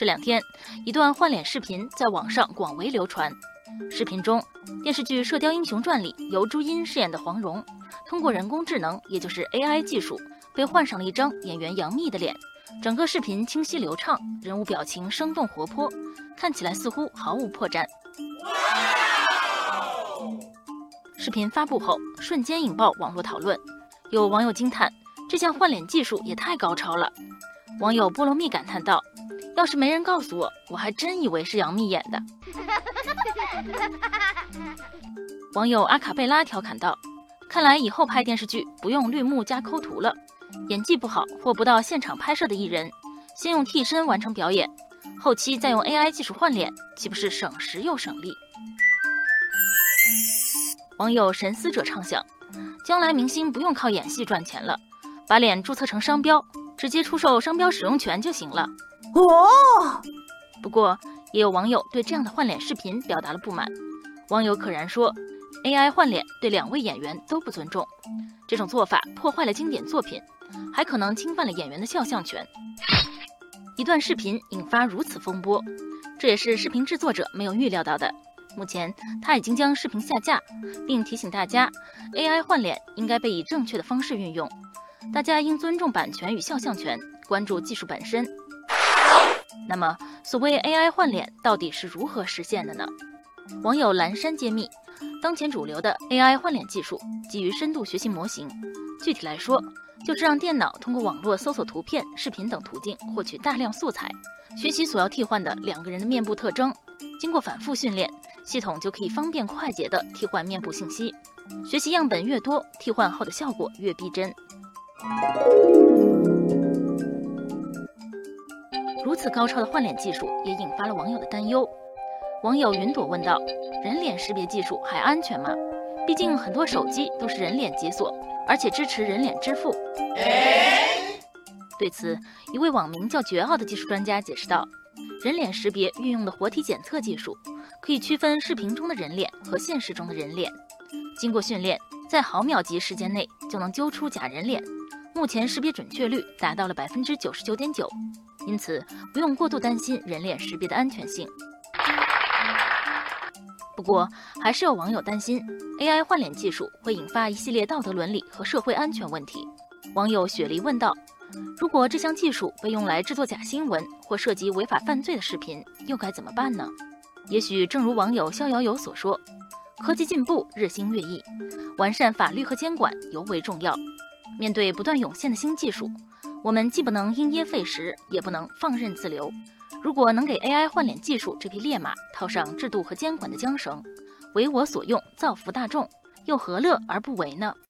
这两天，一段换脸视频在网上广为流传。视频中，电视剧《射雕英雄传》里由朱茵饰演的黄蓉，通过人工智能，也就是 AI 技术，被换上了一张演员杨幂的脸。整个视频清晰流畅，人物表情生动活泼，看起来似乎毫无破绽。视频发布后，瞬间引爆网络讨论，有网友惊叹：“这项换脸技术也太高超了！”网友菠萝蜜感叹道。要是没人告诉我，我还真以为是杨幂演的。网友阿卡贝拉调侃道：“看来以后拍电视剧不用绿幕加抠图了，演技不好或不到现场拍摄的艺人，先用替身完成表演，后期再用 AI 技术换脸，岂不是省时又省力？”网友神思者畅想：将来明星不用靠演戏赚钱了，把脸注册成商标，直接出售商标使用权就行了。哦，不过也有网友对这样的换脸视频表达了不满。网友可然说，AI 换脸对两位演员都不尊重，这种做法破坏了经典作品，还可能侵犯了演员的肖像权。一段视频引发如此风波，这也是视频制作者没有预料到的。目前他已经将视频下架，并提醒大家，AI 换脸应该被以正确的方式运用，大家应尊重版权与肖像权，关注技术本身。那么，所谓 AI 换脸到底是如何实现的呢？网友蓝山揭秘，当前主流的 AI 换脸技术基于深度学习模型，具体来说，就是让电脑通过网络搜索图片、视频等途径获取大量素材，学习所要替换的两个人的面部特征。经过反复训练，系统就可以方便快捷地替换面部信息。学习样本越多，替换后的效果越逼真。如此高超的换脸技术也引发了网友的担忧。网友云朵问道：“人脸识别技术还安全吗？毕竟很多手机都是人脸解锁，而且支持人脸支付。”对此，一位网名叫“绝奥”的技术专家解释道：“人脸识别运用的活体检测技术，可以区分视频中的人脸和现实中的人脸。经过训练，在毫秒级时间内就能揪出假人脸。目前识别准确率达到了百分之九十九点九。”因此，不用过度担心人脸识别的安全性。不过，还是有网友担心 AI 换脸技术会引发一系列道德伦理和社会安全问题。网友雪梨问道：“如果这项技术被用来制作假新闻或涉及违法犯罪的视频，又该怎么办呢？”也许正如网友逍遥游所说：“科技进步日新月异，完善法律和监管尤为重要。面对不断涌现的新技术。”我们既不能因噎废食，也不能放任自流。如果能给 AI 换脸技术这匹烈马套上制度和监管的缰绳，为我所用，造福大众，又何乐而不为呢？